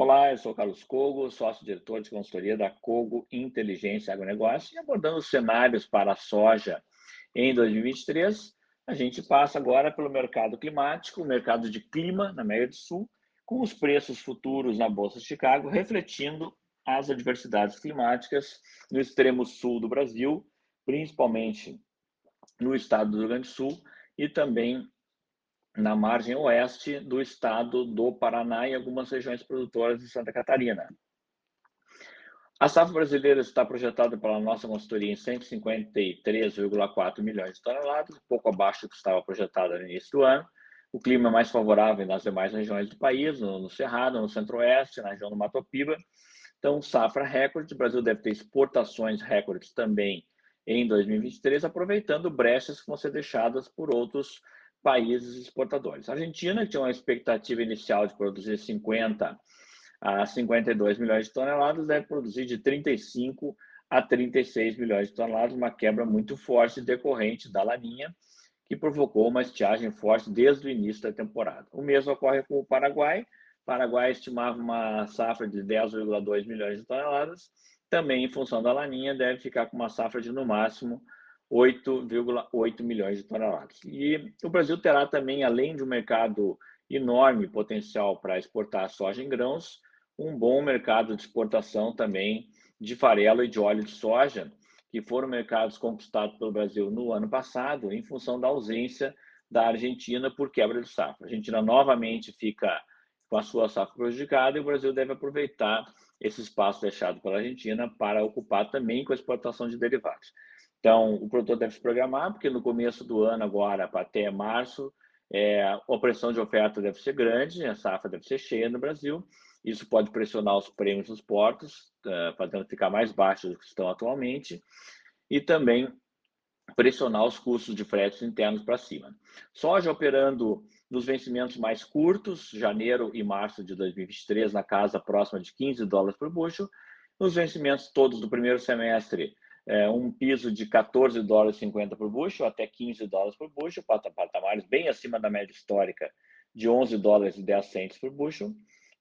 Olá, eu sou Carlos Cogo, sócio-diretor de consultoria da Cogo Inteligência Agronegócio. E abordando os cenários para a soja em 2023, a gente passa agora pelo mercado climático, o mercado de clima na América do Sul, com os preços futuros na Bolsa de Chicago refletindo as adversidades climáticas no extremo sul do Brasil, principalmente no estado do Rio Grande do Sul e também na margem oeste do estado do Paraná e algumas regiões produtoras de Santa Catarina. A safra brasileira está projetada pela nossa consultoria em 153,4 milhões de toneladas, pouco abaixo do que estava projetado no início do ano. O clima é mais favorável nas demais regiões do país, no, Cerrado, no Centro-Oeste, na região do Mato Piba. Então, safra recorde. O Brasil deve ter exportações recordes também em 2023, aproveitando brechas que vão ser deixadas por outros países exportadores. A Argentina tinha uma expectativa inicial de produzir 50 a 52 milhões de toneladas, deve produzir de 35 a 36 milhões de toneladas, uma quebra muito forte decorrente da laninha, que provocou uma estiagem forte desde o início da temporada. O mesmo ocorre com o Paraguai. O Paraguai estimava uma safra de 10,2 milhões de toneladas, também em função da laninha, deve ficar com uma safra de no máximo 8,8 milhões de toneladas. E o Brasil terá também, além de um mercado enorme potencial para exportar soja em grãos, um bom mercado de exportação também de farelo e de óleo de soja, que foram mercados conquistados pelo Brasil no ano passado, em função da ausência da Argentina por quebra de safra. A Argentina novamente fica com a sua safra prejudicada e o Brasil deve aproveitar esse espaço deixado pela Argentina para ocupar também com a exportação de derivados. Então, o produtor deve se programar, porque no começo do ano, agora, até março, é, a pressão de oferta deve ser grande, a safra deve ser cheia no Brasil. Isso pode pressionar os prêmios dos portos, uh, fazendo ficar mais baixos do que estão atualmente, e também pressionar os custos de fretes internos para cima. Soja operando nos vencimentos mais curtos, janeiro e março de 2023, na casa próxima de 15 dólares por bushel. Nos vencimentos todos do primeiro semestre, é, um piso de 14 dólares e 50 por bushel até 15 dólares por bushel, patamares bem acima da média histórica de 11 dólares e 10 centes por bushel.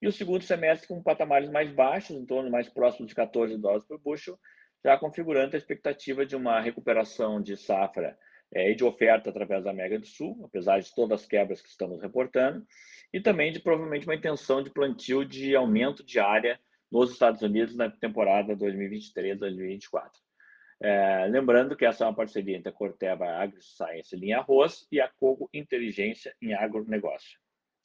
E o segundo semestre com patamares mais baixos, em torno mais próximo de 14 dólares por bushel, já configurando a expectativa de uma recuperação de safra é, e de oferta através da América do Sul, apesar de todas as quebras que estamos reportando, e também de provavelmente uma intenção de plantio de aumento de área nos Estados Unidos na temporada 2023-2024. É, lembrando que essa é uma parceria entre a Corteva AgriScience Linha Arroz e a Cogo Inteligência em Agronegócio.